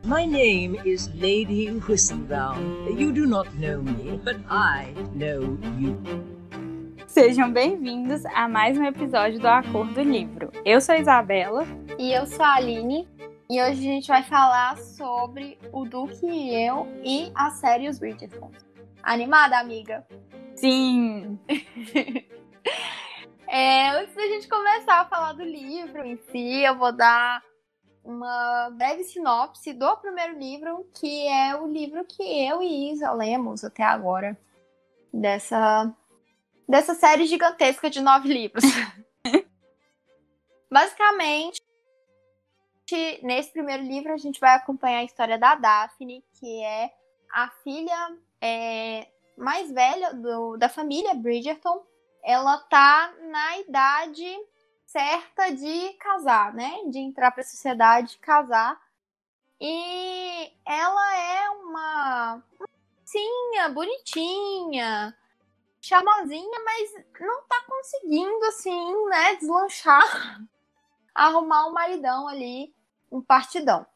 My name is Lady Whistledown. You do not know me, but I know you. Sejam bem-vindos a mais um episódio do Acordo do Livro. Eu sou a Isabela. E eu sou a Aline. E hoje a gente vai falar sobre o Duque e eu e a série Os Bridgerton. Animada, amiga? Sim! é, antes da gente começar a falar do livro em si, eu vou dar uma breve sinopse do primeiro livro, que é o livro que eu e Isa lemos até agora. Dessa, dessa série gigantesca de nove livros. Basicamente, nesse primeiro livro a gente vai acompanhar a história da Daphne, que é a filha é, mais velha do, da família Bridgerton. Ela tá na idade certa de casar, né? De entrar para a sociedade, casar. E ela é uma mocinha, bonitinha, charmosinha, mas não tá conseguindo, assim, né, deslanchar, arrumar um maridão ali, um partidão.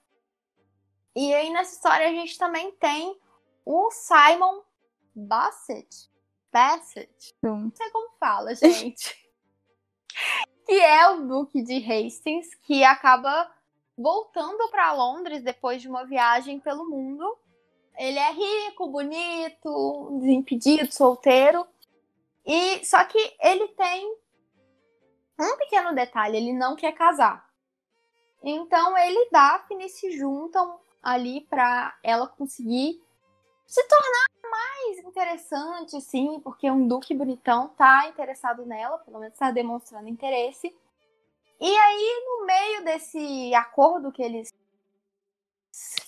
E aí nessa história a gente também tem o Simon Bassett. Bassett? Não sei como fala, gente que é o Duque de Hastings, que acaba voltando para Londres depois de uma viagem pelo mundo. Ele é rico, bonito, desimpedido, solteiro. E só que ele tem um pequeno detalhe, ele não quer casar. Então ele e Daphne se juntam ali para ela conseguir se tornar mais interessante, sim, porque um duque bonitão tá interessado nela, pelo menos tá demonstrando interesse. E aí, no meio desse acordo que eles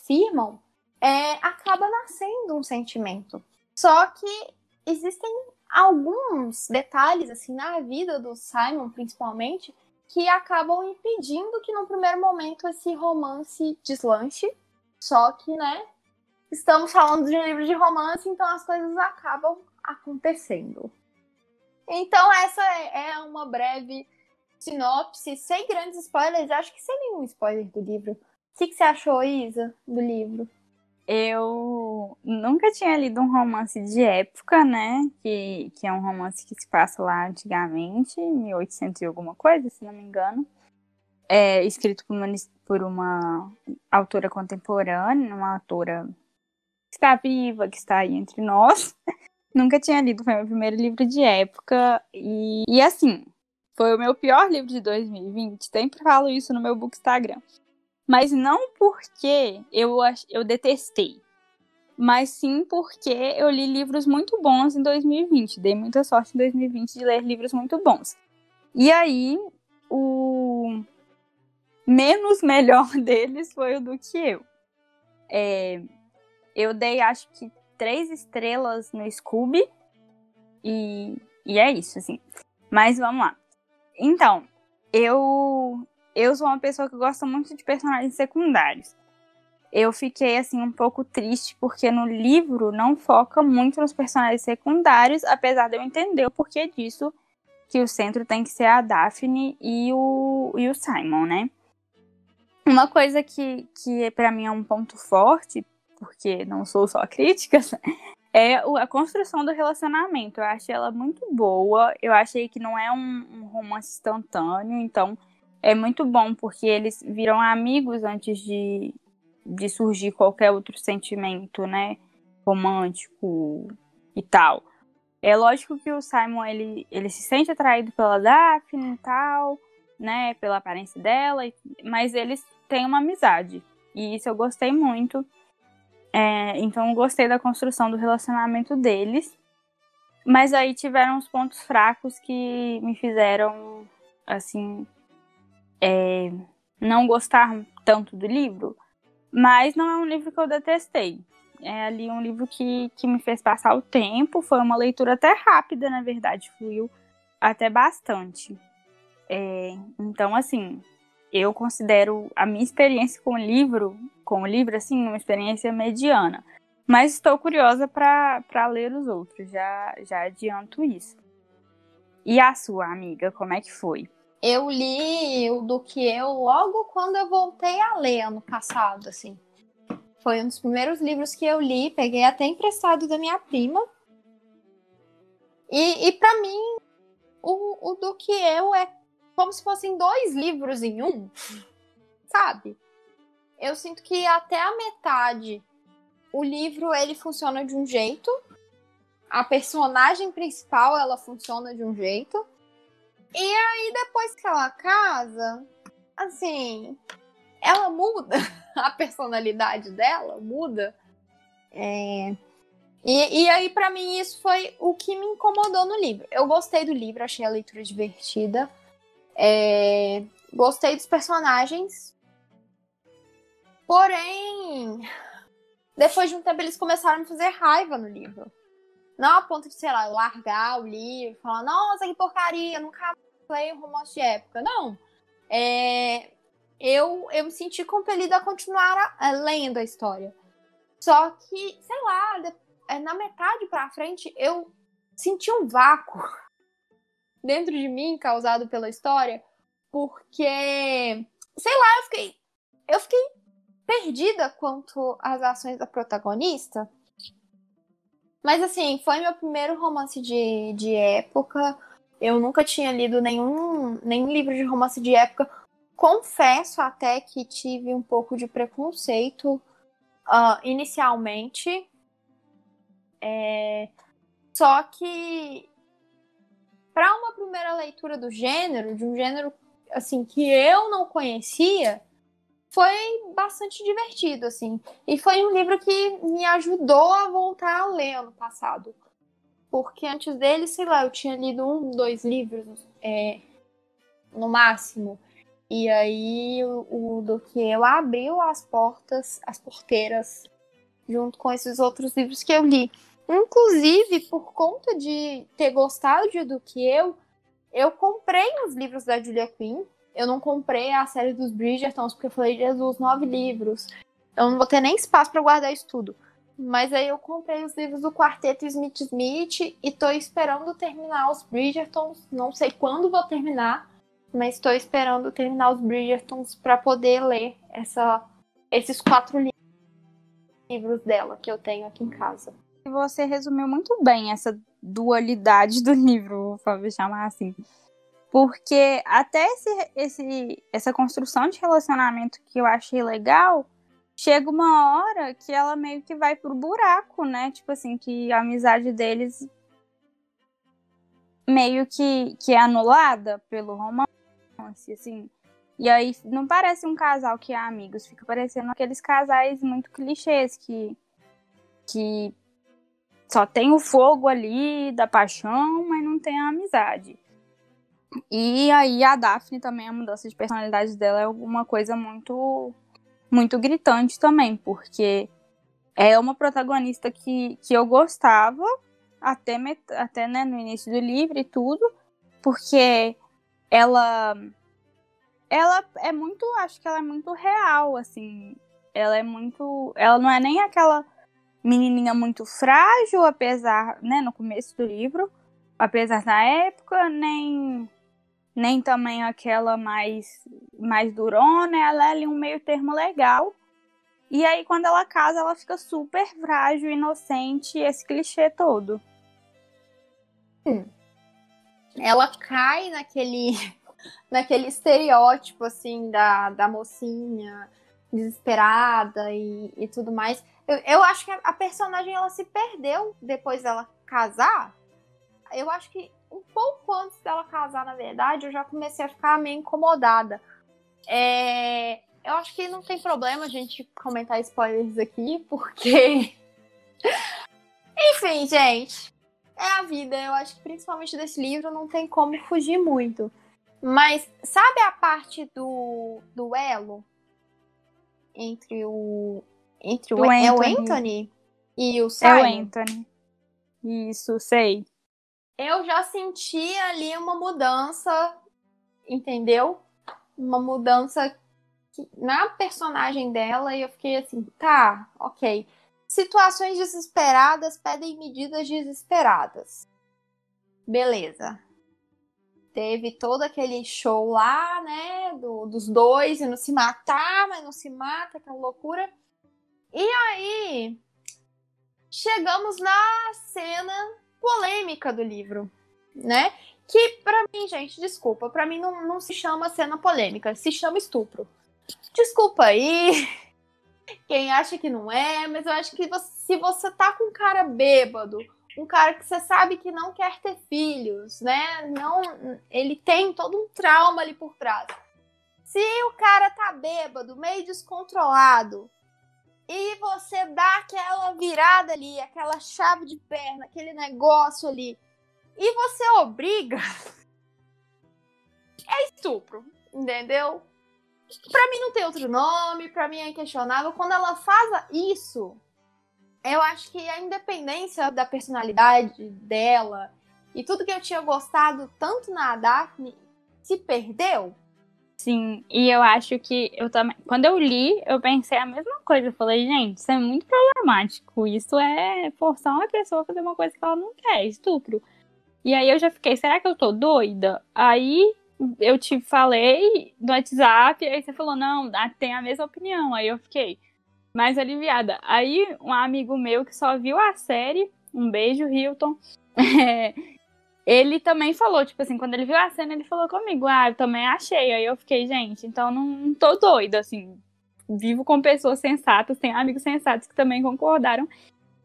firmam, é, acaba nascendo um sentimento. Só que existem alguns detalhes, assim, na vida do Simon, principalmente, que acabam impedindo que, no primeiro momento, esse romance deslanche. Só que, né, estamos falando de um livro de romance, então as coisas acabam acontecendo. Então, essa é uma breve sinopse, sem grandes spoilers, acho que sem nenhum spoiler do livro. O que, você achou, Isa, do livro? Eu nunca tinha lido um romance de época, né? Que, que é um romance que se passa lá antigamente, 1800 e alguma coisa, se não me engano. É escrito por uma, por uma autora contemporânea, uma autora está viva, que está aí entre nós. Nunca tinha lido, foi meu primeiro livro de época. E, e assim, foi o meu pior livro de 2020. Sempre falo isso no meu book Instagram. Mas não porque eu, eu detestei, mas sim porque eu li livros muito bons em 2020. Dei muita sorte em 2020 de ler livros muito bons. E aí, o menos melhor deles foi o do que eu. É, eu dei, acho que, três estrelas no Scooby. E, e é isso, assim. Mas vamos lá. Então, eu eu sou uma pessoa que gosta muito de personagens secundários. Eu fiquei assim um pouco triste porque no livro não foca muito nos personagens secundários, apesar de eu entender o porquê disso, que o centro tem que ser a Daphne e o, e o Simon, né? Uma coisa que, que para mim é um ponto forte, porque não sou só crítica, é a construção do relacionamento. Eu achei ela muito boa. Eu achei que não é um, um romance instantâneo, então é muito bom porque eles viram amigos antes de, de surgir qualquer outro sentimento, né? Romântico e tal. É lógico que o Simon ele, ele se sente atraído pela Daphne e tal, né? Pela aparência dela, mas eles têm uma amizade. E isso eu gostei muito. É, então, gostei da construção do relacionamento deles. Mas aí tiveram os pontos fracos que me fizeram, assim, é, não gostar tanto do livro. Mas não é um livro que eu detestei. É ali um livro que, que me fez passar o tempo. Foi uma leitura até rápida, na verdade, fluiu até bastante. É, então, assim, eu considero a minha experiência com o livro, com o livro, assim, uma experiência mediana. Mas estou curiosa para ler os outros, já, já adianto isso. E a sua amiga, como é que foi? Eu li o do que eu logo quando eu voltei a ler ano passado, assim. Foi um dos primeiros livros que eu li, peguei até emprestado da minha prima. E, e para mim, o, o do que eu é como se fossem dois livros em um, sabe? Eu sinto que até a metade o livro ele funciona de um jeito, a personagem principal ela funciona de um jeito, e aí depois que ela casa, assim, ela muda a personalidade dela, muda. É... E, e aí, para mim, isso foi o que me incomodou no livro. Eu gostei do livro, achei a leitura divertida. É... Gostei dos personagens. Porém, depois de um tempo, eles começaram a me fazer raiva no livro. Não a ponto de, sei lá, largar o livro, falar, nossa, que porcaria, nunca leio um romance de época. Não. É, eu, eu me senti compelida a continuar a, a, lendo a história. Só que, sei lá, de, é, na metade pra frente, eu senti um vácuo dentro de mim causado pela história, porque, sei lá, eu fiquei, eu fiquei perdida quanto às ações da protagonista. Mas assim, foi meu primeiro romance de, de época. Eu nunca tinha lido nenhum, nenhum livro de romance de época. Confesso até que tive um pouco de preconceito uh, inicialmente. É... Só que para uma primeira leitura do gênero, de um gênero assim que eu não conhecia, foi bastante divertido assim. E foi um livro que me ajudou a voltar a ler ano passado. Porque antes dele, sei lá, eu tinha lido um, dois livros é, no máximo. E aí o, o do que eu abriu as portas, as porteiras, junto com esses outros livros que eu li. Inclusive, por conta de ter gostado de do que eu, eu comprei os livros da Julia Quinn. Eu não comprei a série dos Bridgertons, porque eu falei, Jesus, nove livros. Eu não vou ter nem espaço para guardar isso tudo. Mas aí eu comprei os livros do quarteto Smith Smith e tô esperando terminar os Bridgertons. Não sei quando vou terminar, mas estou esperando terminar os Bridgertons para poder ler essa, esses quatro livros dela que eu tenho aqui em casa. Você resumiu muito bem essa dualidade do livro, vou chamar assim. Porque até esse, esse, essa construção de relacionamento que eu achei legal, chega uma hora que ela meio que vai pro buraco, né? Tipo assim, que a amizade deles meio que, que é anulada pelo romance assim. E aí não parece um casal que é amigos, fica parecendo aqueles casais muito clichês que que só tem o fogo ali da paixão, mas não tem a amizade. E aí a Daphne também a mudança de personalidade dela é alguma coisa muito muito gritante também, porque é uma protagonista que, que eu gostava até, até né, no início do livro e tudo, porque ela ela é muito, acho que ela é muito real, assim. Ela é muito, ela não é nem aquela menininha muito frágil, apesar, né, no começo do livro, apesar da época, nem nem também aquela mais mais durona, ela é ali um meio termo legal. E aí quando ela casa, ela fica super frágil, inocente, esse clichê todo. Hum. Ela cai naquele naquele estereótipo, assim, da, da mocinha desesperada e, e tudo mais. Eu, eu acho que a personagem, ela se perdeu depois dela casar. Eu acho que um pouco antes dela casar, na verdade, eu já comecei a ficar meio incomodada. É, eu acho que não tem problema a gente comentar spoilers aqui, porque. Enfim, gente. É a vida. Eu acho que principalmente desse livro não tem como fugir muito. Mas sabe a parte do duelo entre o entre o, é o Anthony e o Simon? É o Anthony. Isso, sei. Eu já senti ali uma mudança, entendeu? Uma mudança na personagem dela e eu fiquei assim, tá, ok. Situações desesperadas pedem medidas desesperadas. Beleza teve todo aquele show lá, né, do, dos dois indo se matar, mas não se mata, aquela loucura. E aí, chegamos na cena polêmica do livro, né? Que pra mim, gente, desculpa, pra mim não, não se chama cena polêmica, se chama estupro. Desculpa aí, quem acha que não é, mas eu acho que você, se você tá com um cara bêbado, um cara que você sabe que não quer ter filhos, né? Não, ele tem todo um trauma ali por trás. Se o cara tá bêbado, meio descontrolado, e você dá aquela virada ali, aquela chave de perna, aquele negócio ali, e você obriga, é estupro, entendeu? Pra mim não tem outro nome, pra mim é inquestionável. Quando ela faz isso, eu acho que a independência da personalidade dela e tudo que eu tinha gostado tanto na Daphne se perdeu. Sim, e eu acho que eu também. Quando eu li, eu pensei a mesma coisa. Eu falei, gente, isso é muito problemático. Isso é forçar uma pessoa a fazer uma coisa que ela não quer, estupro. E aí eu já fiquei, será que eu tô doida? Aí eu te falei no WhatsApp, aí você falou, não, tem a mesma opinião. Aí eu fiquei mais aliviada. Aí um amigo meu que só viu a série, um beijo, Hilton. Ele também falou, tipo assim, quando ele viu a cena, ele falou comigo, ah, eu também achei. Aí eu fiquei, gente, então não, não tô doida, assim. Vivo com pessoas sensatas, tenho amigos sensatos que também concordaram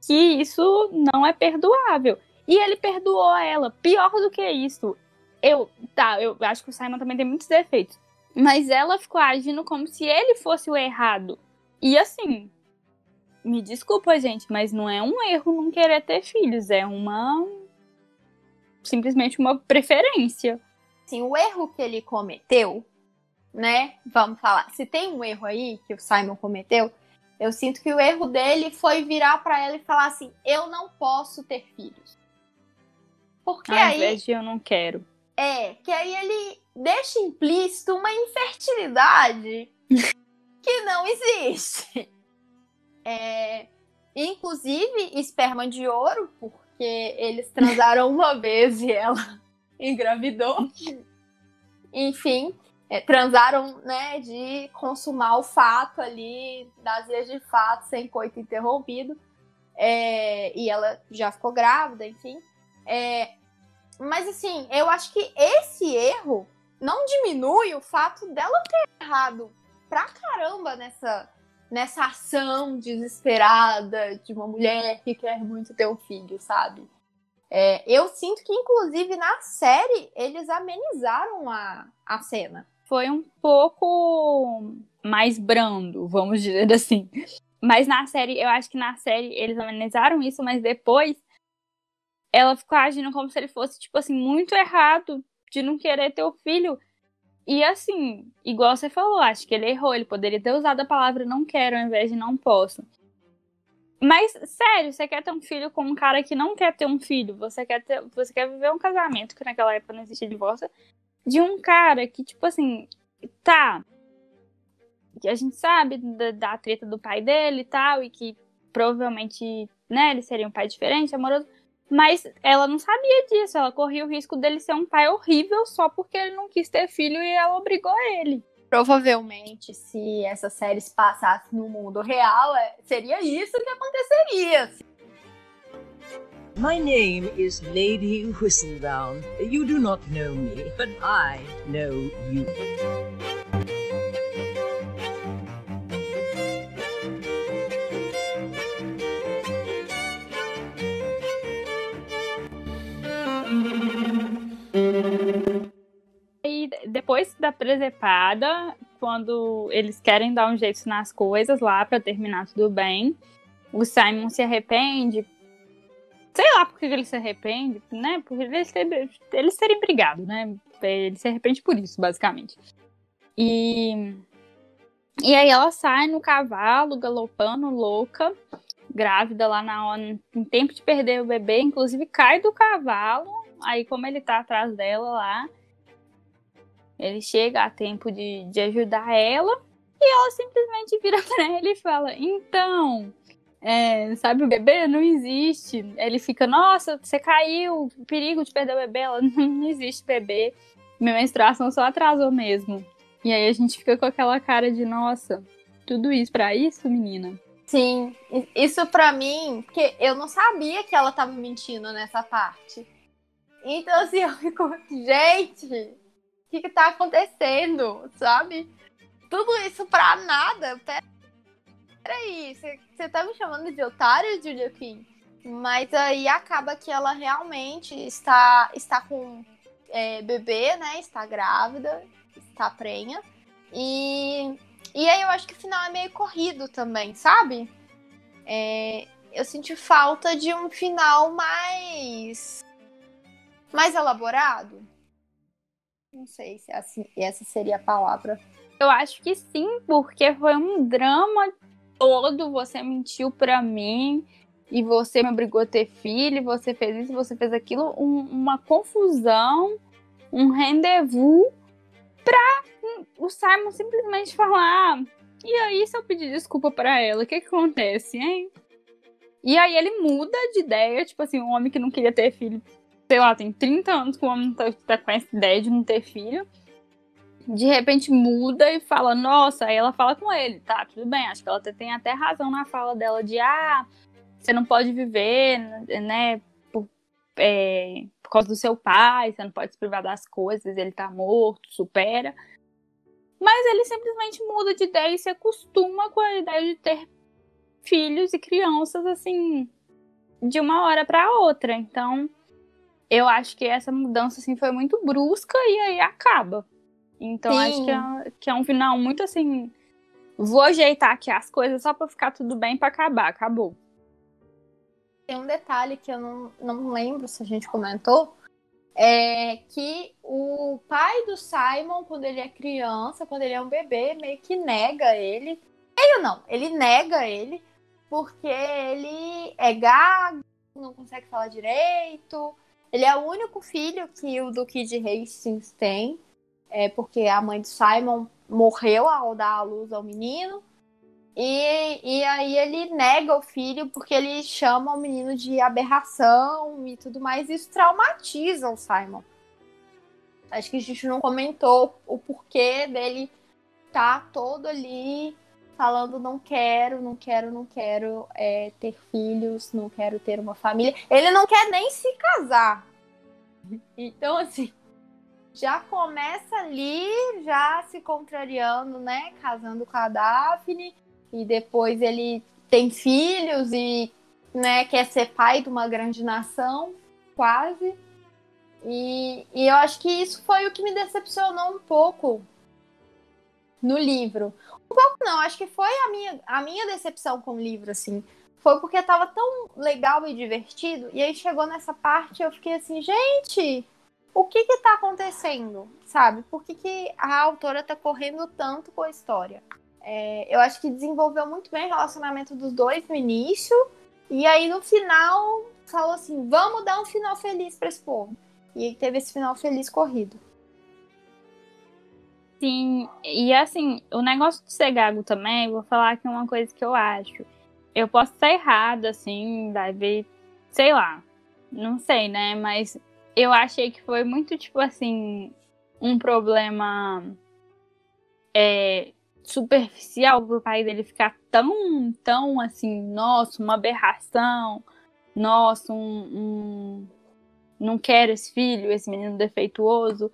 que isso não é perdoável. E ele perdoou ela. Pior do que isso, eu, tá, eu acho que o Simon também tem muitos defeitos. Mas ela ficou agindo como se ele fosse o errado. E assim, me desculpa, gente, mas não é um erro não querer ter filhos, é uma simplesmente uma preferência. Sim, o erro que ele cometeu, né? Vamos falar. Se tem um erro aí que o Simon cometeu, eu sinto que o erro dele foi virar para ela e falar assim: "Eu não posso ter filhos". Porque Ao aí invés de eu não quero. É, que aí ele deixa implícito uma infertilidade que não existe. É, inclusive esperma de ouro, por porque eles transaram uma vez e ela engravidou. Enfim, é, transaram, né, de consumar o fato ali, das vezes de fato, sem coito interrompido. É, e ela já ficou grávida, enfim. É, mas assim, eu acho que esse erro não diminui o fato dela ter errado pra caramba nessa, nessa ação desesperada de uma mulher que quer muito ter um filho, sabe? É, eu sinto que, inclusive, na série, eles amenizaram a, a cena. Foi um pouco mais brando, vamos dizer assim. Mas na série, eu acho que na série eles amenizaram isso, mas depois ela ficou agindo como se ele fosse, tipo assim, muito errado de não querer ter o filho. E assim, igual você falou, acho que ele errou. Ele poderia ter usado a palavra não quero ao invés de não posso. Mas, sério, você quer ter um filho com um cara que não quer ter um filho? Você quer ter, você quer viver um casamento, que naquela época não existia divórcio, de um cara que, tipo assim, tá. Que a gente sabe da, da treta do pai dele e tal, e que provavelmente, né, ele seria um pai diferente, amoroso. Mas ela não sabia disso, ela corria o risco dele ser um pai horrível só porque ele não quis ter filho e ela obrigou ele. Provavelmente, se essa série se passasse no mundo real, é, seria isso que aconteceria. My name is Lady Whistledown. You do not know me, but I know you. Depois da presepada, quando eles querem dar um jeito nas coisas lá para terminar tudo bem, o Simon se arrepende. Sei lá por que ele se arrepende, né? Por eles terem, eles terem brigado, né? Ele se arrepende por isso, basicamente. E, e aí ela sai no cavalo, galopando, louca, grávida lá na hora, em tempo de perder o bebê, inclusive cai do cavalo. Aí, como ele tá atrás dela lá, ele chega a tempo de, de ajudar ela e ela simplesmente vira para ele e fala: Então, é, sabe o bebê? Não existe. Ele fica: Nossa, você caiu, perigo de perder o bebê. Ela: Não existe bebê. Minha menstruação só atrasou mesmo. E aí a gente fica com aquela cara de: Nossa, tudo isso para isso, menina? Sim, isso pra mim, porque eu não sabia que ela tava mentindo nessa parte. Então, assim, eu fico, gente, que que tá acontecendo, sabe? Tudo isso pra nada. Peraí, você tá me chamando de otário, Julia King? Mas aí acaba que ela realmente está, está com é, bebê, né? Está grávida, está prenha. E e aí eu acho que o final é meio corrido também, sabe? É, eu senti falta de um final mais. mais elaborado. Não sei se assim, essa seria a palavra. Eu acho que sim, porque foi um drama todo. Você mentiu para mim e você me obrigou a ter filho, você fez isso, você fez aquilo, um, uma confusão, um rendezvous pra o Simon simplesmente falar: ah, e aí, se eu pedir desculpa para ela, o que, que acontece, hein? E aí ele muda de ideia, tipo assim, um homem que não queria ter filho, sei lá, tem 30 anos que o homem tá, tá com essa ideia de não ter filho. De repente muda e fala, nossa, aí ela fala com ele, tá, tudo bem, acho que ela tem até razão na fala dela de ah, você não pode viver, né, por, é, por causa do seu pai, você não pode se privar das coisas, ele tá morto, supera. Mas ele simplesmente muda de ideia e se acostuma com a ideia de ter filhos e crianças assim de uma hora para outra. Então, eu acho que essa mudança assim foi muito brusca e aí acaba. Então, Sim. acho que é, que é um final muito assim, vou ajeitar aqui as coisas só para ficar tudo bem para acabar, acabou. Tem um detalhe que eu não, não lembro se a gente comentou, é que o pai do Simon, quando ele é criança, quando ele é um bebê, meio que nega ele. Ele não, ele nega ele porque ele é gago, não consegue falar direito. Ele é o único filho que o Duque de Hastings tem, é porque a mãe do Simon morreu ao dar a luz ao menino. E, e aí ele nega o filho porque ele chama o menino de aberração e tudo mais. Isso traumatiza o Simon. Acho que a gente não comentou o porquê dele tá todo ali falando não quero, não quero, não quero é, ter filhos, não quero ter uma família. Ele não quer nem se casar. Então, assim, já começa ali, já se contrariando, né? Casando com a Daphne e depois ele tem filhos e né, quer ser pai de uma grande nação, quase. E, e eu acho que isso foi o que me decepcionou um pouco no livro. Pouco não, acho que foi a minha, a minha decepção com o livro, assim. Foi porque tava tão legal e divertido, e aí chegou nessa parte eu fiquei assim, gente, o que que tá acontecendo? Sabe? Por que, que a autora tá correndo tanto com a história? É, eu acho que desenvolveu muito bem o relacionamento dos dois no início. E aí no final falou assim: vamos dar um final feliz para esse povo. E teve esse final feliz corrido. Sim, e assim, o negócio de ser gago também, vou falar aqui uma coisa que eu acho. Eu posso estar errada, assim, ver sei lá, não sei, né? Mas eu achei que foi muito, tipo assim, um problema é, superficial pro pai dele ficar tão, tão assim, nossa, uma aberração, nossa, um, um, não quero esse filho, esse menino defeituoso.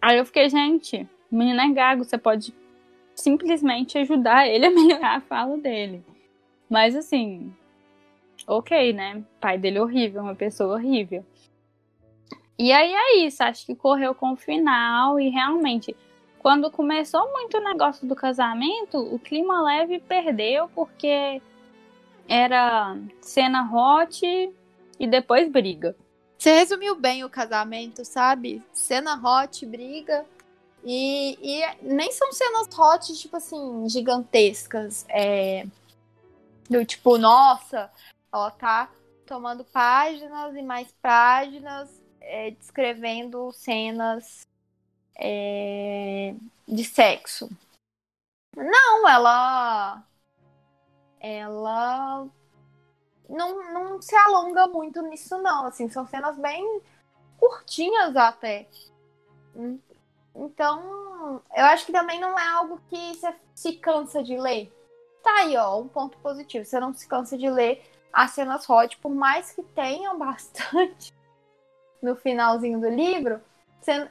Aí eu fiquei, gente, o menino é gago, você pode simplesmente ajudar ele a melhorar a fala dele. Mas assim, ok, né? pai dele é horrível, uma pessoa horrível. E aí é isso, acho que correu com o final e realmente quando começou muito o negócio do casamento, o clima leve perdeu porque era cena hot e depois briga. Você resumiu bem o casamento, sabe? Cena hot, briga. E, e nem são cenas hot, tipo assim, gigantescas. É, do tipo, nossa, ela tá tomando páginas e mais páginas é, descrevendo cenas é, de sexo. Não, ela. Ela não, não se alonga muito nisso, não. Assim, são cenas bem curtinhas até. Então, eu acho que também não é algo que você se cansa de ler. Tá aí, ó, um ponto positivo. Você não se cansa de ler as cenas hot, por mais que tenham bastante no finalzinho do livro,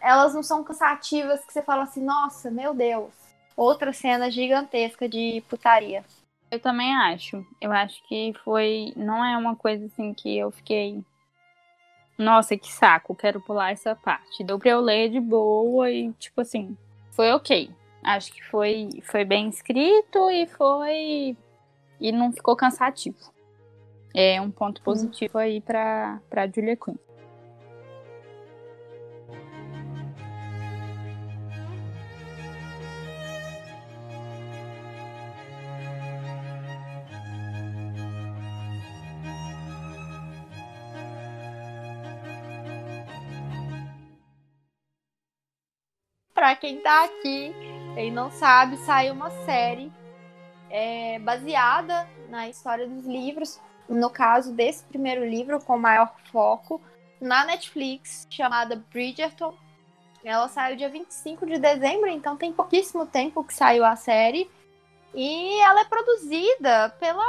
elas não são cansativas que você fala assim, nossa, meu Deus, outra cena gigantesca de putaria. Eu também acho. Eu acho que foi. Não é uma coisa assim que eu fiquei. Nossa, que saco, quero pular essa parte. Deu pra eu ler de boa e, tipo assim, foi ok. Acho que foi, foi bem escrito e foi. E não ficou cansativo. É um ponto positivo aí pra, pra Julia Quinn. Pra quem tá aqui e não sabe, saiu uma série é, baseada na história dos livros. No caso desse primeiro livro, com maior foco, na Netflix, chamada Bridgerton. Ela saiu dia 25 de dezembro, então tem pouquíssimo tempo que saiu a série. E ela é produzida pela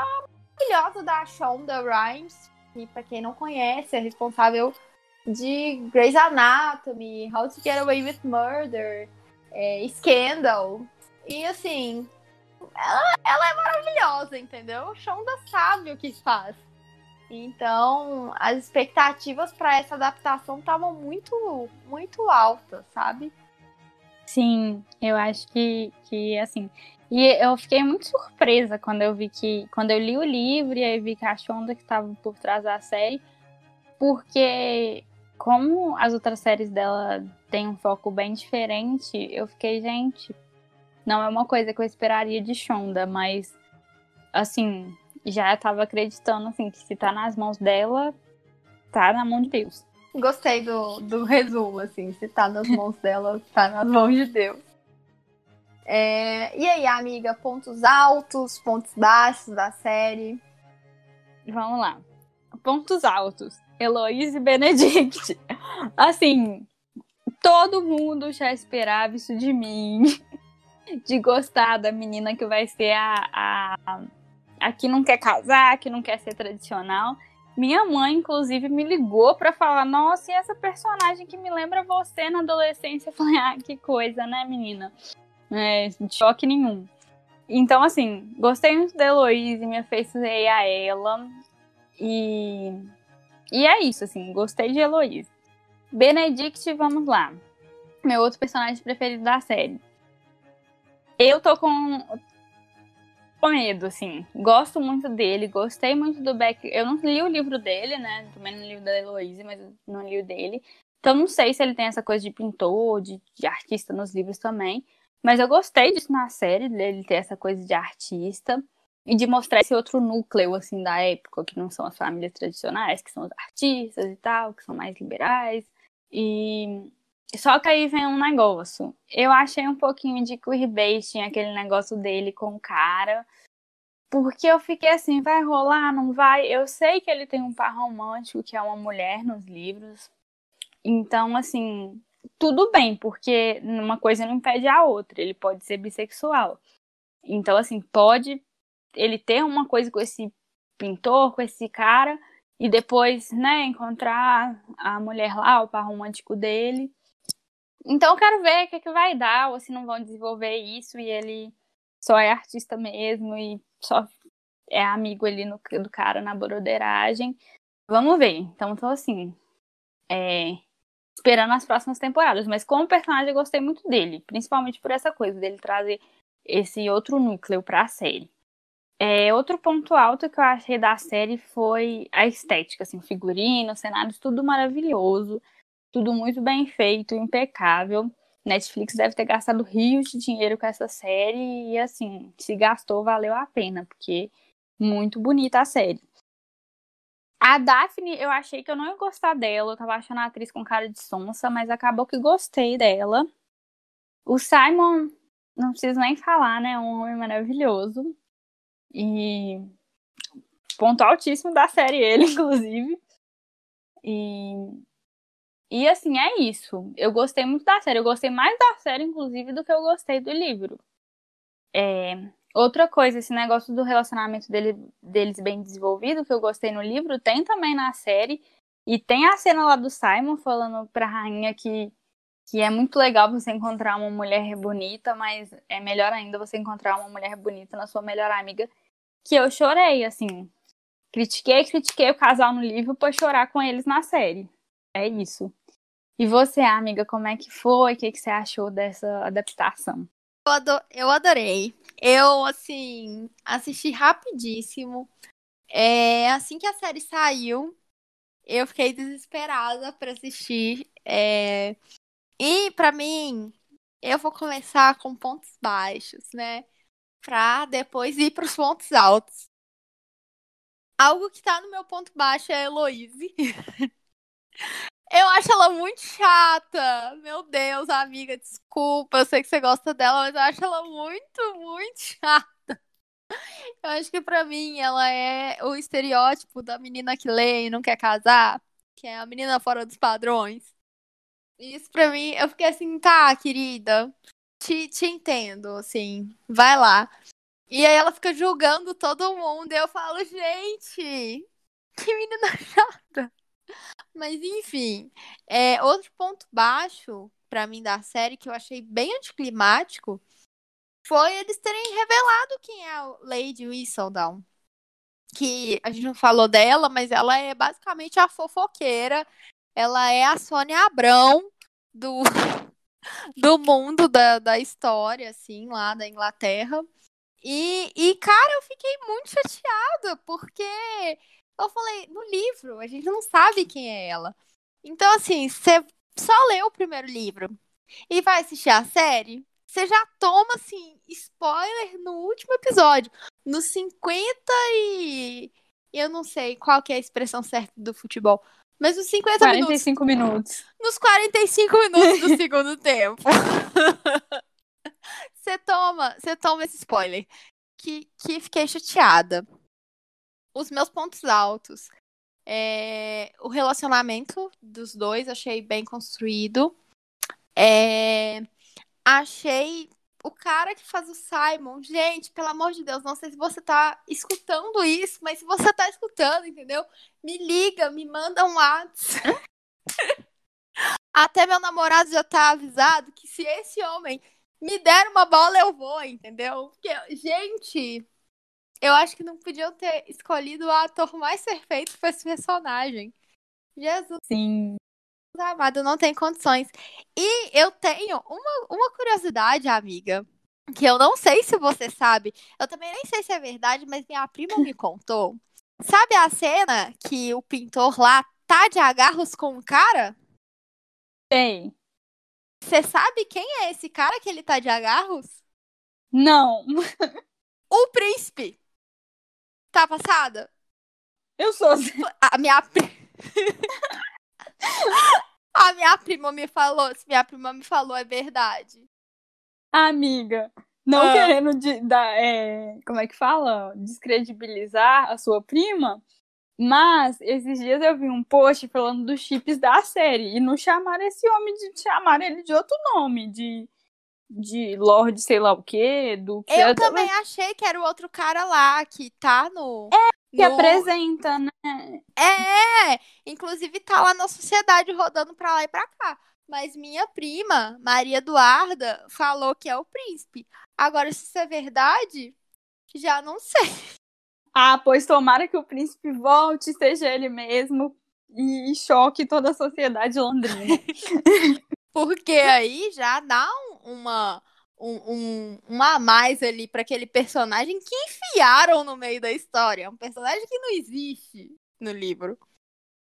maravilhosa da Shonda Rhimes, que, para quem não conhece, é responsável de Grey's Anatomy, How to Get Away with Murder, é, Scandal. E assim, ela, ela é maravilhosa, entendeu? Shonda sabe o que faz. Então, as expectativas para essa adaptação estavam muito, muito altas, sabe? Sim, eu acho que, que assim. E eu fiquei muito surpresa quando eu vi que. Quando eu li o livro e aí vi que a Shonda que estava por trás da série. Porque como as outras séries dela têm um foco bem diferente, eu fiquei, gente, não é uma coisa que eu esperaria de Shonda, mas assim, já tava acreditando assim que se tá nas mãos dela, tá na mão de Deus. Gostei do, do resumo, assim, se tá nas mãos dela, tá nas mãos de Deus. É, e aí, amiga, pontos altos, pontos baixos da série? Vamos lá. Pontos altos. Heloísa Benedict. Assim, todo mundo já esperava isso de mim. De gostar da menina que vai ser a, a, a que não quer casar, que não quer ser tradicional. Minha mãe, inclusive, me ligou para falar: Nossa, e essa personagem que me lembra você na adolescência? Eu falei: Ah, que coisa, né, menina? É, choque nenhum. Então, assim, gostei muito da Heloísa, me afeiçoei a ela. E e é isso, assim, gostei de Heloísa. Benedict, vamos lá. Meu outro personagem preferido da série. Eu tô com, medo, assim. Gosto muito dele, gostei muito do Beck. Eu não li o livro dele, né? Também não li o da Heloísa, mas não li o dele. Então não sei se ele tem essa coisa de pintor, de, de artista nos livros também. Mas eu gostei disso na série, dele ter essa coisa de artista e de mostrar esse outro núcleo assim da época, que não são as famílias tradicionais, que são os artistas e tal, que são mais liberais. E só que aí vem um negócio. Eu achei um pouquinho de queerbaiting aquele negócio dele com o cara. Porque eu fiquei assim, vai rolar, não vai? Eu sei que ele tem um par romântico, que é uma mulher nos livros. Então, assim, tudo bem, porque uma coisa não impede a outra. Ele pode ser bissexual. Então, assim, pode ele ter uma coisa com esse pintor, com esse cara, e depois, né, encontrar a mulher lá, o par romântico dele. Então eu quero ver o que, é que vai dar, ou se não vão desenvolver isso e ele só é artista mesmo e só é amigo ali no, do cara na broderagem. Vamos ver. Então tô assim. É, esperando as próximas temporadas. Mas como personagem eu gostei muito dele. Principalmente por essa coisa dele trazer esse outro núcleo pra série. É, outro ponto alto que eu achei da série foi a estética, assim, figurino, cenários, tudo maravilhoso, tudo muito bem feito, impecável. Netflix deve ter gastado rios de dinheiro com essa série e, assim, se gastou, valeu a pena, porque muito bonita a série. A Daphne, eu achei que eu não ia gostar dela, eu tava achando a atriz com cara de sonsa, mas acabou que gostei dela. O Simon, não preciso nem falar, né? Um homem maravilhoso. E ponto altíssimo da série ele, inclusive. E e assim, é isso. Eu gostei muito da série. Eu gostei mais da série, inclusive, do que eu gostei do livro. É... outra coisa, esse negócio do relacionamento dele, deles bem desenvolvido, que eu gostei no livro, tem também na série. E tem a cena lá do Simon falando pra rainha que, que é muito legal você encontrar uma mulher bonita, mas é melhor ainda você encontrar uma mulher bonita na sua melhor amiga. Que eu chorei, assim. Critiquei, critiquei o casal no livro pra chorar com eles na série. É isso. E você, amiga, como é que foi? O que, que você achou dessa adaptação? Eu, ador eu adorei. Eu, assim, assisti rapidíssimo. É, assim que a série saiu, eu fiquei desesperada para assistir. É... E, para mim, eu vou começar com pontos baixos, né? Pra depois ir pros pontos altos. Algo que tá no meu ponto baixo é a Heloise. Eu acho ela muito chata. Meu Deus, amiga, desculpa. Eu sei que você gosta dela, mas eu acho ela muito, muito chata. Eu acho que pra mim ela é o estereótipo da menina que lê e não quer casar, que é a menina fora dos padrões. Isso pra mim, eu fiquei assim, tá, querida, te, te entendo, assim, vai lá. E aí ela fica julgando todo mundo, e eu falo, gente, que menina chata. Mas enfim, é, outro ponto baixo para mim da série que eu achei bem anticlimático foi eles terem revelado quem é a Lady Whistledown. Que a gente não falou dela, mas ela é basicamente a fofoqueira. Ela é a Sônia Abrão do, do mundo da, da história, assim, lá da Inglaterra. E, e, cara, eu fiquei muito chateada, porque eu falei, no livro, a gente não sabe quem é ela. Então, assim, você só leu o primeiro livro e vai assistir a série, você já toma, assim, spoiler no último episódio. No 50 e. Eu não sei qual que é a expressão certa do futebol. Mas nos 50 45 minutos. minutos. Nos 45 minutos do segundo tempo. Você toma, você toma esse spoiler. Que, que fiquei chateada os meus pontos altos. É, o relacionamento dos dois achei bem construído. É, achei o cara que faz o Simon, gente, pelo amor de Deus, não sei se você tá escutando isso, mas se você tá escutando, entendeu? Me liga, me manda um WhatsApp. Até meu namorado já tá avisado que se esse homem me der uma bola, eu vou, entendeu? Porque, gente, eu acho que não podiam ter escolhido o ator mais perfeito para esse personagem. Jesus. Sim. Amado, não tem condições. E eu tenho uma, uma curiosidade, amiga, que eu não sei se você sabe. Eu também nem sei se é verdade, mas minha prima me contou. Sabe a cena que o pintor lá tá de agarros com um cara? Tem. Você sabe quem é esse cara que ele tá de agarros? Não. o príncipe. Tá passada? Eu sou. A minha. A minha prima me falou. Se minha prima me falou, é verdade. Amiga, não ah. querendo de, da, é, como é que fala? Descredibilizar a sua prima. Mas esses dias eu vi um post falando dos chips da série. E não chamaram esse homem de chamar ele de outro nome, de de Lorde sei lá o quê, do que Eu também achei que era o outro cara lá que tá no É, que no... apresenta, né? É, inclusive tá lá na sociedade rodando pra lá e pra cá. Mas minha prima, Maria Eduarda, falou que é o príncipe. Agora, se isso é verdade, já não sei. Ah, pois tomara que o príncipe volte, seja ele mesmo, e choque toda a sociedade londrina. Porque aí já dá uma, um, um, uma a mais ali para aquele personagem que enfiaram no meio da história. Um personagem que não existe no livro.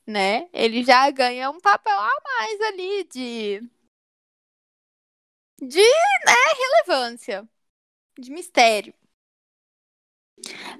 Né? Ele já ganha um papel a mais ali de. De né, relevância. De mistério.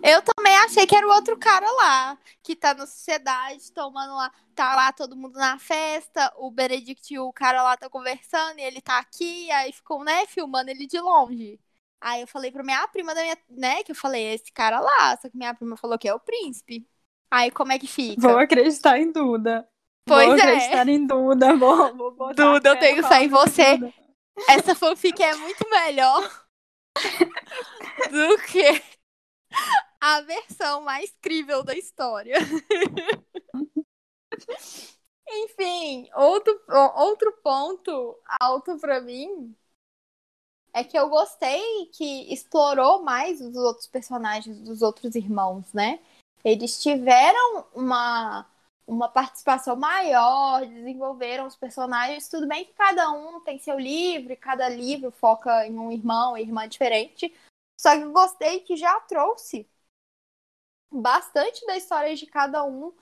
Eu também achei que era o outro cara lá, que tá na sociedade, tomando lá, tá lá todo mundo na festa, o Benedict e o cara lá tá conversando, e ele tá aqui, aí ficou, né, filmando ele de longe. Aí eu falei pra minha prima da minha, né, que eu falei, esse cara lá, só que minha prima falou que é o príncipe. Aí como é que fica? Vou acreditar em Duda. Pois vou é. acreditar em Duda, vou, vou botar Duda, eu tenho que sair em você. Essa fanfic é muito melhor do que a versão mais crível da história. Enfim, outro, outro ponto alto para mim é que eu gostei que explorou mais os outros personagens dos outros irmãos, né? Eles tiveram uma, uma participação maior, desenvolveram os personagens. Tudo bem que cada um tem seu livro, e cada livro foca em um irmão e irmã diferente. Só que eu gostei que já trouxe bastante da história de cada um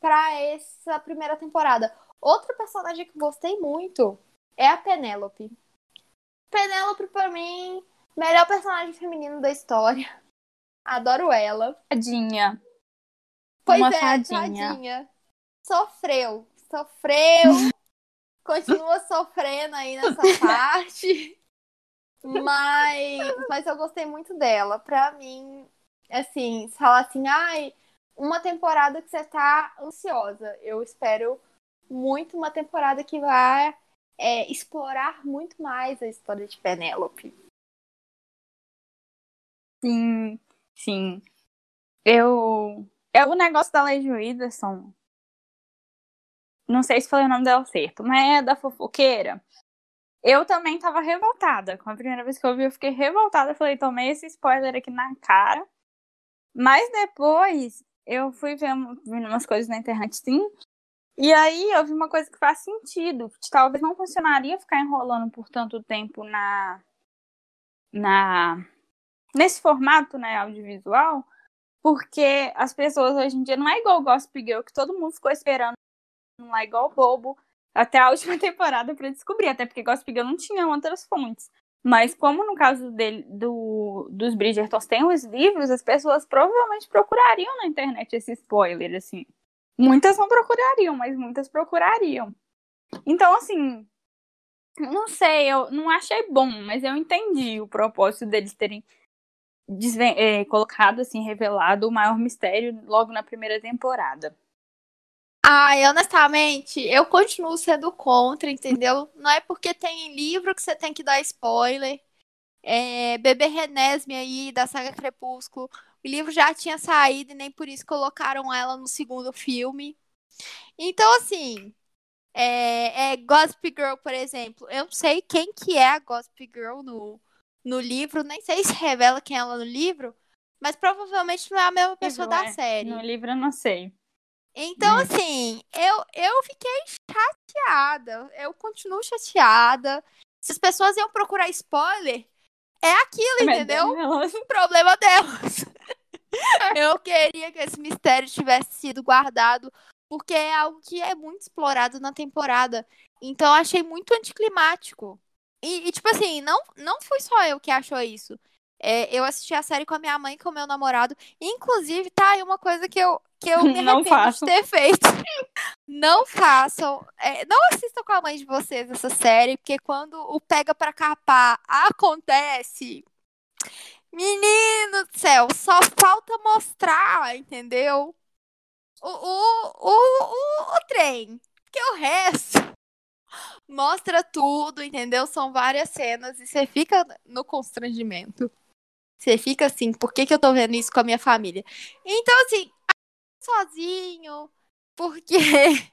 para essa primeira temporada. Outro personagem que eu gostei muito é a Penélope. Penélope, pra mim, melhor personagem feminino da história. Adoro ela. Tadinha. Pois Uma é, fadinha. tadinha. Sofreu. Sofreu. continua sofrendo aí nessa parte. Mas, mas eu gostei muito dela. Pra mim, assim, falar assim, ai, uma temporada que você tá ansiosa. Eu espero muito uma temporada que vai é, explorar muito mais a história de Penélope. Sim, sim. Eu. É o negócio da Lady Whindersson. Não sei se falei o nome dela certo, mas é da fofoqueira. Eu também tava revoltada. Com a primeira vez que eu vi, eu fiquei revoltada. falei, tomei esse spoiler aqui na cara. Mas depois eu fui vendo, vendo umas coisas na internet, sim. E aí eu vi uma coisa que faz sentido. Talvez não funcionaria ficar enrolando por tanto tempo na. na nesse formato né, audiovisual, porque as pessoas hoje em dia não é igual o Gossip Girl, que todo mundo ficou esperando lá igual bobo até a última temporada para descobrir, até porque Gossip Girl não tinha outras fontes. Mas como no caso dele, do, dos Bridgertons tem os livros, as pessoas provavelmente procurariam na internet esse spoiler, assim. Muitas não procurariam, mas muitas procurariam. Então, assim, não sei, eu não achei bom, mas eu entendi o propósito deles terem é, colocado, assim, revelado o maior mistério logo na primeira temporada. Ai, honestamente, eu continuo sendo contra, entendeu? Não é porque tem livro que você tem que dar spoiler. É, Bebê Renesme aí, da saga Crepúsculo. O livro já tinha saído e nem por isso colocaram ela no segundo filme. Então, assim, é, é Gossip Girl, por exemplo. Eu não sei quem que é a Gossip Girl no, no livro, nem sei se revela quem é ela no livro, mas provavelmente não é a mesma pessoa da é. série. No livro eu não sei. Então, hum. assim, eu, eu fiquei chateada. Eu continuo chateada. Se as pessoas iam procurar spoiler, é aquilo, é entendeu? O problema delas. eu queria que esse mistério tivesse sido guardado, porque é algo que é muito explorado na temporada. Então, achei muito anticlimático. E, e, tipo assim, não, não fui só eu que achou isso. É, eu assisti a série com a minha mãe e com o meu namorado. Inclusive, tá aí uma coisa que eu, que eu me não de ter feito. não façam. É, não assistam com a mãe de vocês essa série, porque quando o pega pra capar acontece. Menino do céu, só falta mostrar, entendeu? O, o, o, o, o trem. Porque o resto mostra tudo, entendeu? São várias cenas e você fica no constrangimento. Você fica assim, por que, que eu tô vendo isso com a minha família? Então, assim, sozinho, porque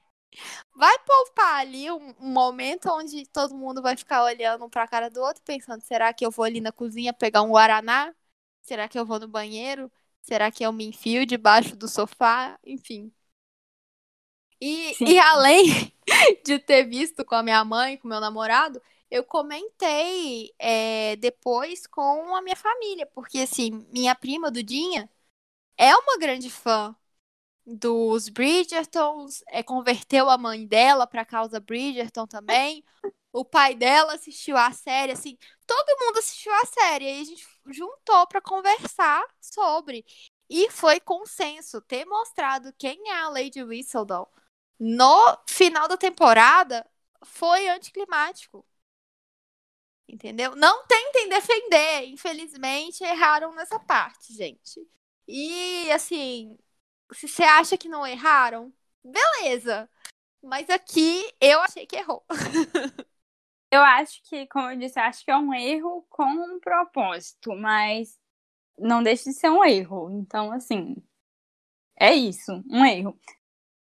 vai poupar ali um, um, momento onde todo mundo vai ficar olhando um pra cara do outro, pensando: será que eu vou ali na cozinha pegar um Guaraná? Será que eu vou no banheiro? Será que eu me enfio debaixo do sofá? Enfim. E, e além de ter visto com a minha mãe, com o meu namorado, eu comentei é, depois com a minha família, porque assim, minha prima Dudinha é uma grande fã dos Bridgertons, é, converteu a mãe dela para causa Bridgerton também. O pai dela assistiu a série, assim, todo mundo assistiu a série. Aí a gente juntou para conversar sobre. E foi consenso ter mostrado quem é a Lady Whistledown no final da temporada foi anticlimático. Entendeu? Não tentem defender. Infelizmente, erraram nessa parte, gente. E, assim, se você acha que não erraram, beleza. Mas aqui eu achei que errou. Eu acho que, como eu disse, acho que é um erro com um propósito, mas não deixa de ser um erro. Então, assim, é isso, um erro.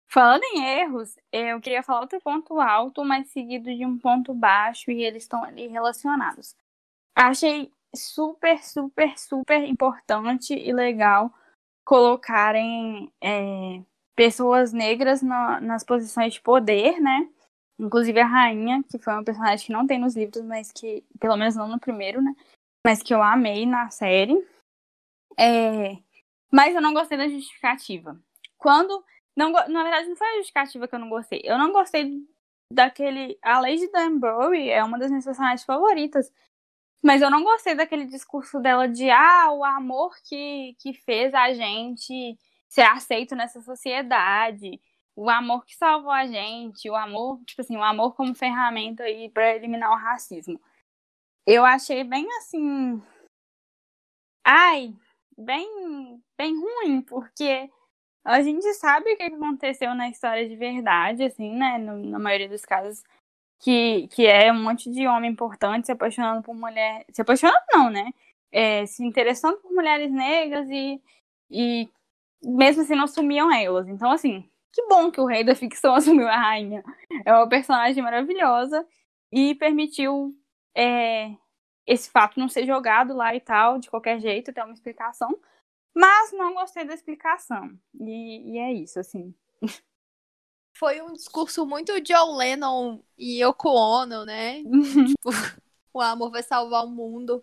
Falando em erros, eu queria falar outro ponto alto, mas seguido de um ponto baixo, e eles estão ali relacionados. Achei super, super, super importante e legal colocarem é, pessoas negras na, nas posições de poder, né? Inclusive a rainha, que foi uma personagem que não tem nos livros, mas que, pelo menos não no primeiro, né? Mas que eu amei na série. É... Mas eu não gostei da justificativa. Quando. Não, na verdade, não foi a justificativa que eu não gostei. Eu não gostei daquele. A Lady Danbury é uma das minhas personagens favoritas. Mas eu não gostei daquele discurso dela de ah, o amor que, que fez a gente ser aceito nessa sociedade. O amor que salvou a gente, o amor, tipo assim, o amor como ferramenta aí para eliminar o racismo. Eu achei bem assim, ai, bem, bem ruim, porque a gente sabe o que aconteceu na história de verdade, assim, né, no, na maioria dos casos, que, que é um monte de homem importante se apaixonando por mulher, se apaixonando não, né, é, se interessando por mulheres negras e, e mesmo assim não sumiam elas. Então, assim, que bom que o rei da ficção assumiu a rainha. É uma personagem maravilhosa e permitiu é, esse fato não ser jogado lá e tal, de qualquer jeito, ter uma explicação. Mas não gostei da explicação. E, e é isso, assim. Foi um discurso muito John Lennon e Yoko Ono, né? tipo, o amor vai salvar o mundo.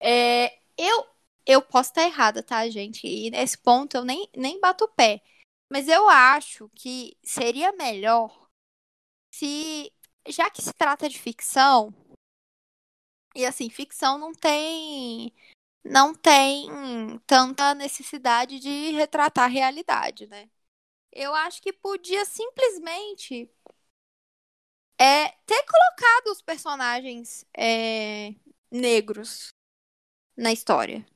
É, eu, eu posso estar errada, tá, gente? E nesse ponto eu nem, nem bato o pé. Mas eu acho que seria melhor se, já que se trata de ficção, e assim, ficção não tem não tem tanta necessidade de retratar a realidade, né? Eu acho que podia simplesmente é, ter colocado os personagens é, negros na história.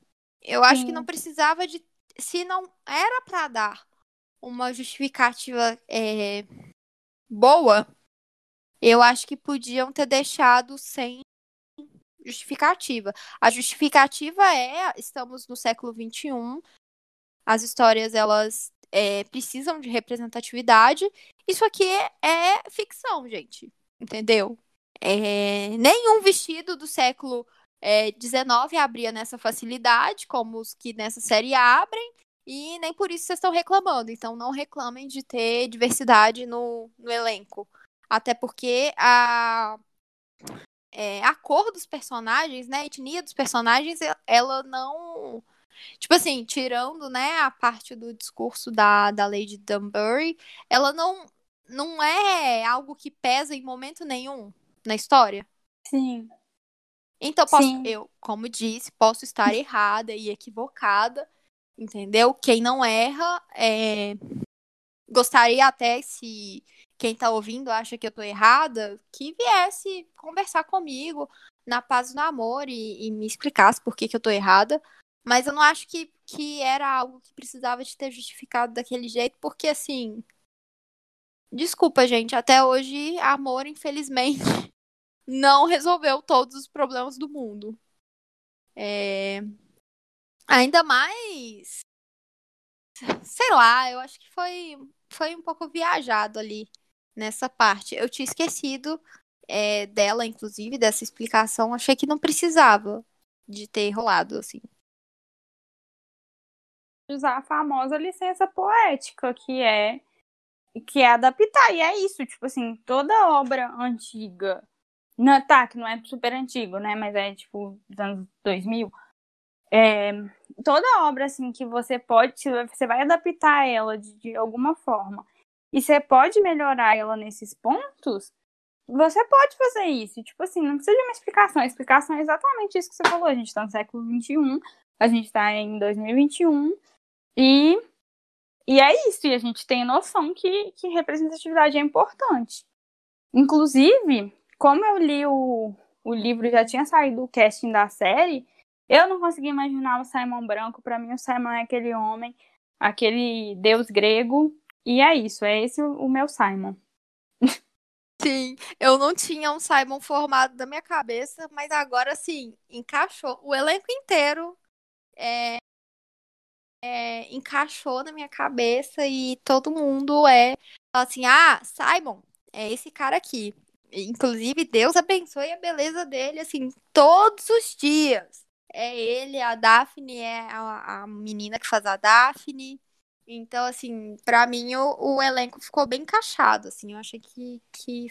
Eu acho Sim. que não precisava de. Se não era para dar uma justificativa é, boa, eu acho que podiam ter deixado sem justificativa. A justificativa é, estamos no século XXI, as histórias elas é, precisam de representatividade. Isso aqui é, ficção, gente, entendeu? É, nenhum vestido do século XIX é, abria nessa facilidade, como os que nessa série abrem. E nem por isso vocês estão reclamando. Então não reclamem de ter diversidade no, no elenco. Até porque a, é, a cor dos personagens, né? A etnia dos personagens, ela não. Tipo assim, tirando né, a parte do discurso da, da Lady Dunbury, ela não, não é algo que pesa em momento nenhum na história. Sim. Então, posso, Sim. eu, como disse, posso estar errada e equivocada, entendeu? Quem não erra, é... gostaria até se quem tá ouvindo acha que eu tô errada, que viesse conversar comigo na paz do amor e, e me explicasse por que, que eu tô errada. Mas eu não acho que, que era algo que precisava de ter justificado daquele jeito, porque assim. Desculpa, gente, até hoje, amor, infelizmente, não resolveu todos os problemas do mundo. É... Ainda mais. Sei lá, eu acho que foi, foi um pouco viajado ali nessa parte. Eu tinha esquecido é, dela, inclusive, dessa explicação. Achei que não precisava de ter rolado assim. Usar a famosa licença poética, que é que é adaptar. E é isso, tipo assim, toda obra antiga. Não, tá, que não é super antigo, né? Mas é tipo dos anos 2000 é, toda obra assim que você pode, você vai adaptar ela de, de alguma forma e você pode melhorar ela nesses pontos, você pode fazer isso. Tipo assim, não precisa de uma explicação. A explicação é exatamente isso que você falou. A gente está no século XXI, a gente está em 2021 e, e é isso. E a gente tem noção que, que representatividade é importante. Inclusive, como eu li o, o livro já tinha saído o casting da série, eu não consegui imaginar o Simon branco. Para mim, o Simon é aquele homem, aquele deus grego. E é isso, é esse o, meu Simon. Sim, eu não tinha um Simon formado na minha cabeça, mas agora sim, encaixou. O elenco inteiro é, é, encaixou na minha cabeça e todo mundo é assim: ah, Simon, é esse cara aqui. Inclusive, Deus abençoe a beleza dele, assim, todos os dias. É ele, a Daphne é a, a menina que faz a Daphne. Então, assim, para mim o, o, elenco ficou bem encaixado, assim. Eu achei que, que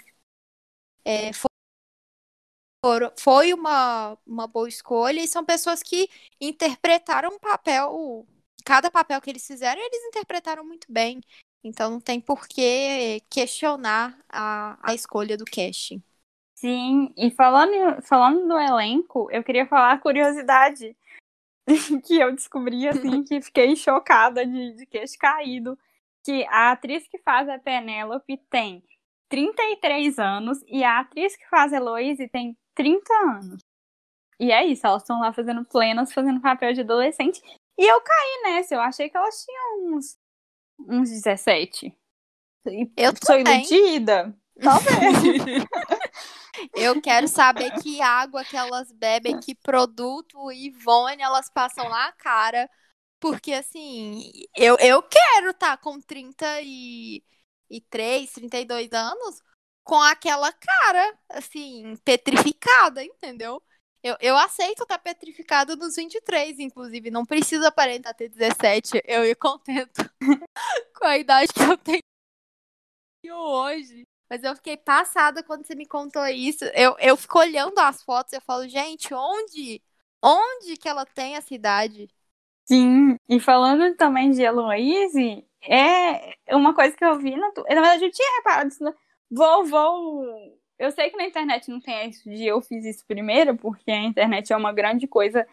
é, foi, foi uma, uma boa escolha e são pessoas que interpretaram um papel, cada papel que eles fizeram, eles interpretaram muito bem. Então não tem por que questionar a, a escolha do casting. Sim, e falando, falando do elenco, eu queria falar a curiosidade que eu descobri, assim, que fiquei chocada de, de queixo caído. Que a atriz que faz a Penélope tem 33 anos e a atriz que faz a Heloise tem 30 anos. E é isso, elas estão lá fazendo plenas, fazendo papel de adolescente. E eu caí nessa, eu achei que elas tinham uns, uns 17. E eu sou iludida. Talvez. Eu quero saber que água que elas bebem, que produto Ivone elas passam na cara. Porque, assim, eu, eu quero estar tá com 33, 32 anos com aquela cara, assim, petrificada, entendeu? Eu, eu aceito estar tá petrificada nos 23, inclusive. Não precisa aparentar ter 17. Eu me contento com a idade que eu tenho hoje. Mas eu fiquei passada quando você me contou isso. Eu, eu fico olhando as fotos e eu falo, gente, onde? Onde que ela tem essa idade? Sim, e falando também de Heloise, é uma coisa que eu vi na. Na verdade, eu tinha reparado isso. Né? Vou, vou. Eu sei que na internet não tem isso de eu fiz isso primeiro, porque a internet é uma grande coisa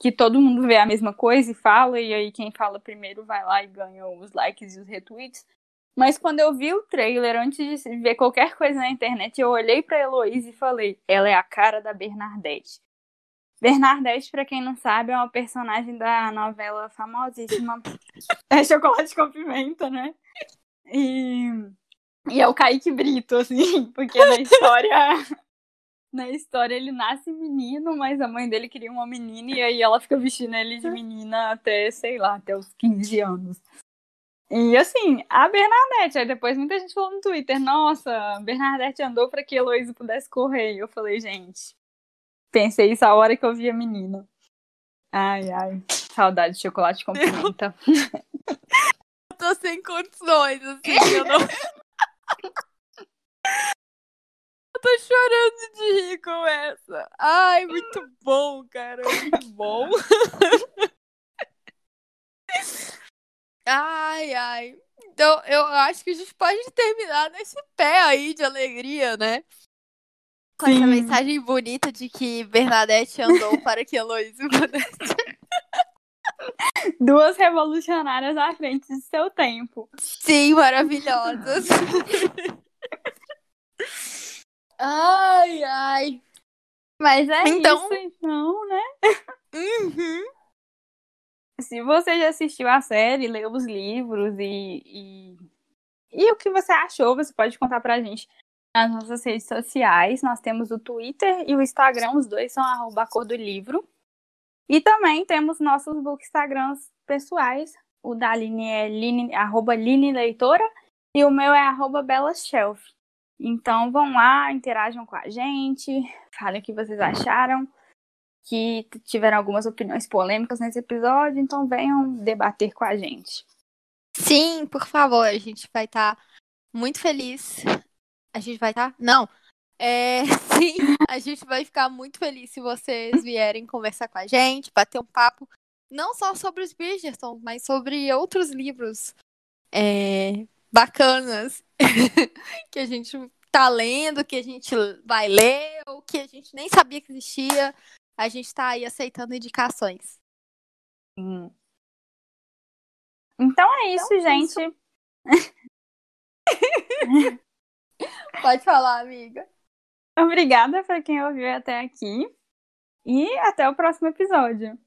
que todo mundo vê a mesma coisa e fala, e aí quem fala primeiro vai lá e ganha os likes e os retweets. Mas quando eu vi o trailer, antes de ver qualquer coisa na internet, eu olhei pra Heloísa e falei: ela é a cara da Bernadette. Bernadette, para quem não sabe, é uma personagem da novela famosíssima É Chocolate com Pimenta, né? E, e é o Kaique Brito, assim, porque na história. na história ele nasce menino, mas a mãe dele queria uma menina e aí ela fica vestindo ele de menina até, sei lá, até os 15 anos. E assim, a Bernadette, aí depois muita gente falou no Twitter, nossa, Bernadette andou para que Heloísa pudesse correr. E eu falei, gente, pensei isso a hora que eu vi a menina. Ai, ai, saudade de chocolate com pimenta. eu tô sem condições, assim, eu não... eu tô chorando de rir com essa. Ai, muito bom, cara, muito bom. Ai, ai. Então, eu acho que a gente pode terminar nesse pé aí de alegria, né? Com Sim. essa mensagem bonita de que Bernadette andou para que Heloísa pudesse. Duas revolucionárias à frente de seu tempo. Sim, maravilhosas. Ai, ai. Mas é então... isso, então, né? Uhum se você já assistiu a série, leu os livros e, e, e o que você achou, você pode contar pra gente nas nossas redes sociais. Nós temos o Twitter e o Instagram, os dois são arroba cor do livro. E também temos nossos bookstagrams pessoais. O da Aline é Line, arroba Line Leitora e o meu é arroba Bela Shelf. Então vão lá, interajam com a gente, falem o que vocês acharam que tiveram algumas opiniões polêmicas nesse episódio, então venham debater com a gente. Sim, por favor, a gente vai estar tá muito feliz. A gente vai estar? Tá? Não. É, sim, a gente vai ficar muito feliz se vocês vierem conversar com a gente, bater um papo, não só sobre os Bridgerton, mas sobre outros livros é, bacanas que a gente tá lendo, que a gente vai ler, ou que a gente nem sabia que existia a gente está aí aceitando indicações. Hum. Então é isso, então, gente. Isso. Pode falar, amiga. Obrigada para quem ouviu até aqui. E até o próximo episódio.